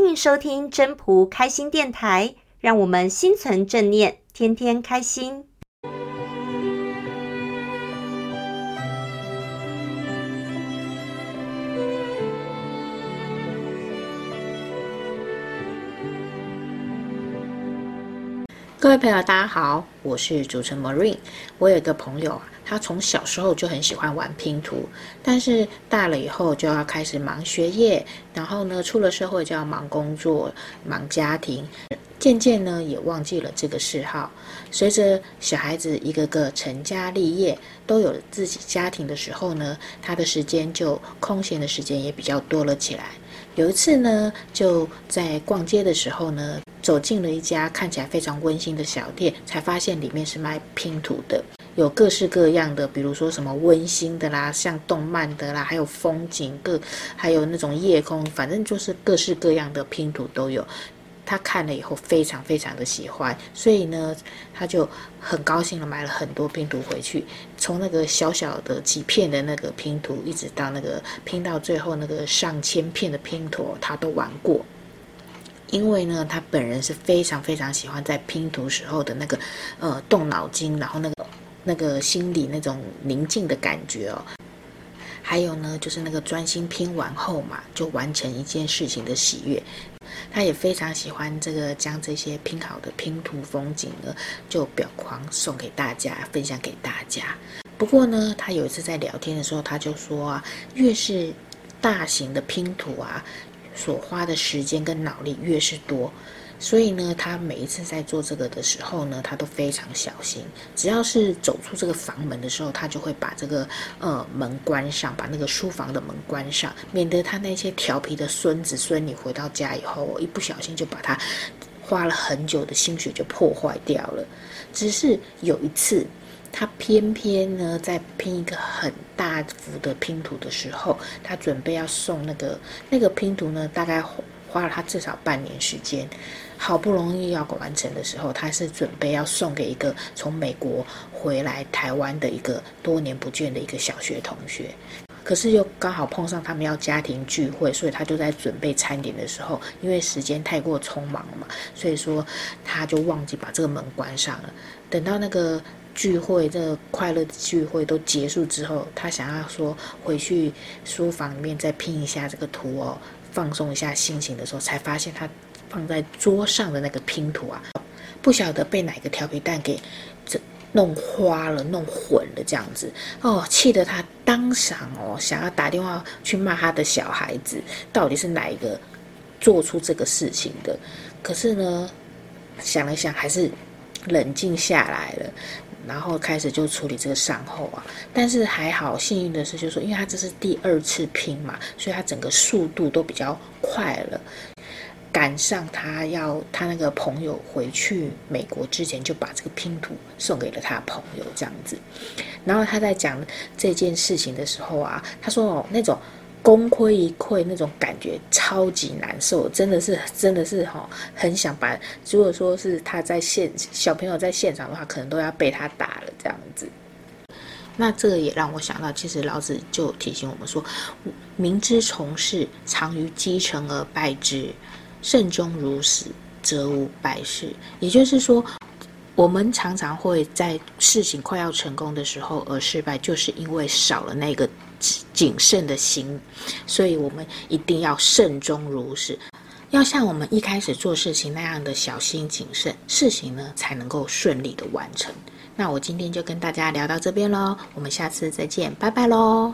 欢迎收听真仆开心电台，让我们心存正念，天天开心。各位朋友，大家好，我是主持人 Marine。我有一个朋友，他从小时候就很喜欢玩拼图，但是大了以后就要开始忙学业，然后呢，出了社会就要忙工作、忙家庭，渐渐呢也忘记了这个嗜好。随着小孩子一个个成家立业，都有了自己家庭的时候呢，他的时间就空闲的时间也比较多了起来。有一次呢，就在逛街的时候呢。走进了一家看起来非常温馨的小店，才发现里面是卖拼图的，有各式各样的，比如说什么温馨的啦，像动漫的啦，还有风景各，还有那种夜空，反正就是各式各样的拼图都有。他看了以后非常非常的喜欢，所以呢，他就很高兴的买了很多拼图回去，从那个小小的几片的那个拼图，一直到那个拼到最后那个上千片的拼图，他都玩过。因为呢，他本人是非常非常喜欢在拼图时候的那个，呃，动脑筋，然后那个那个心里那种宁静的感觉哦。还有呢，就是那个专心拼完后嘛，就完成一件事情的喜悦。他也非常喜欢这个将这些拼好的拼图风景呢，就裱框送给大家，分享给大家。不过呢，他有一次在聊天的时候，他就说啊，越是大型的拼图啊。所花的时间跟脑力越是多，所以呢，他每一次在做这个的时候呢，他都非常小心。只要是走出这个房门的时候，他就会把这个呃门关上，把那个书房的门关上，免得他那些调皮的孙子孙女回到家以后，一不小心就把他花了很久的心血就破坏掉了。只是有一次。他偏偏呢，在拼一个很大幅的拼图的时候，他准备要送那个那个拼图呢，大概花了他至少半年时间，好不容易要完成的时候，他是准备要送给一个从美国回来台湾的一个多年不见的一个小学同学，可是又刚好碰上他们要家庭聚会，所以他就在准备餐点的时候，因为时间太过匆忙了嘛，所以说他就忘记把这个门关上了，等到那个。聚会，这个快乐的聚会都结束之后，他想要说回去书房里面再拼一下这个图哦，放松一下心情的时候，才发现他放在桌上的那个拼图啊，不晓得被哪个调皮蛋给这弄花了、弄混了这样子哦，气得他当场哦想要打电话去骂他的小孩子，到底是哪一个做出这个事情的？可是呢，想了想还是冷静下来了。然后开始就处理这个善后啊，但是还好，幸运的是，就是说，因为他这是第二次拼嘛，所以他整个速度都比较快了，赶上他要他那个朋友回去美国之前，就把这个拼图送给了他朋友这样子。然后他在讲这件事情的时候啊，他说哦，那种。功亏一篑那种感觉超级难受，真的是真的是哈，很想把。如果说是他在现小朋友在现场的话，可能都要被他打了这样子。那这个也让我想到，其实老子就提醒我们说：明知从事，常于积成而败之；慎终如始，则无败事。也就是说，我们常常会在事情快要成功的时候而失败，就是因为少了那个。谨慎的心，所以我们一定要慎终如始，要像我们一开始做事情那样的小心谨慎，事情呢才能够顺利的完成。那我今天就跟大家聊到这边喽，我们下次再见，拜拜喽。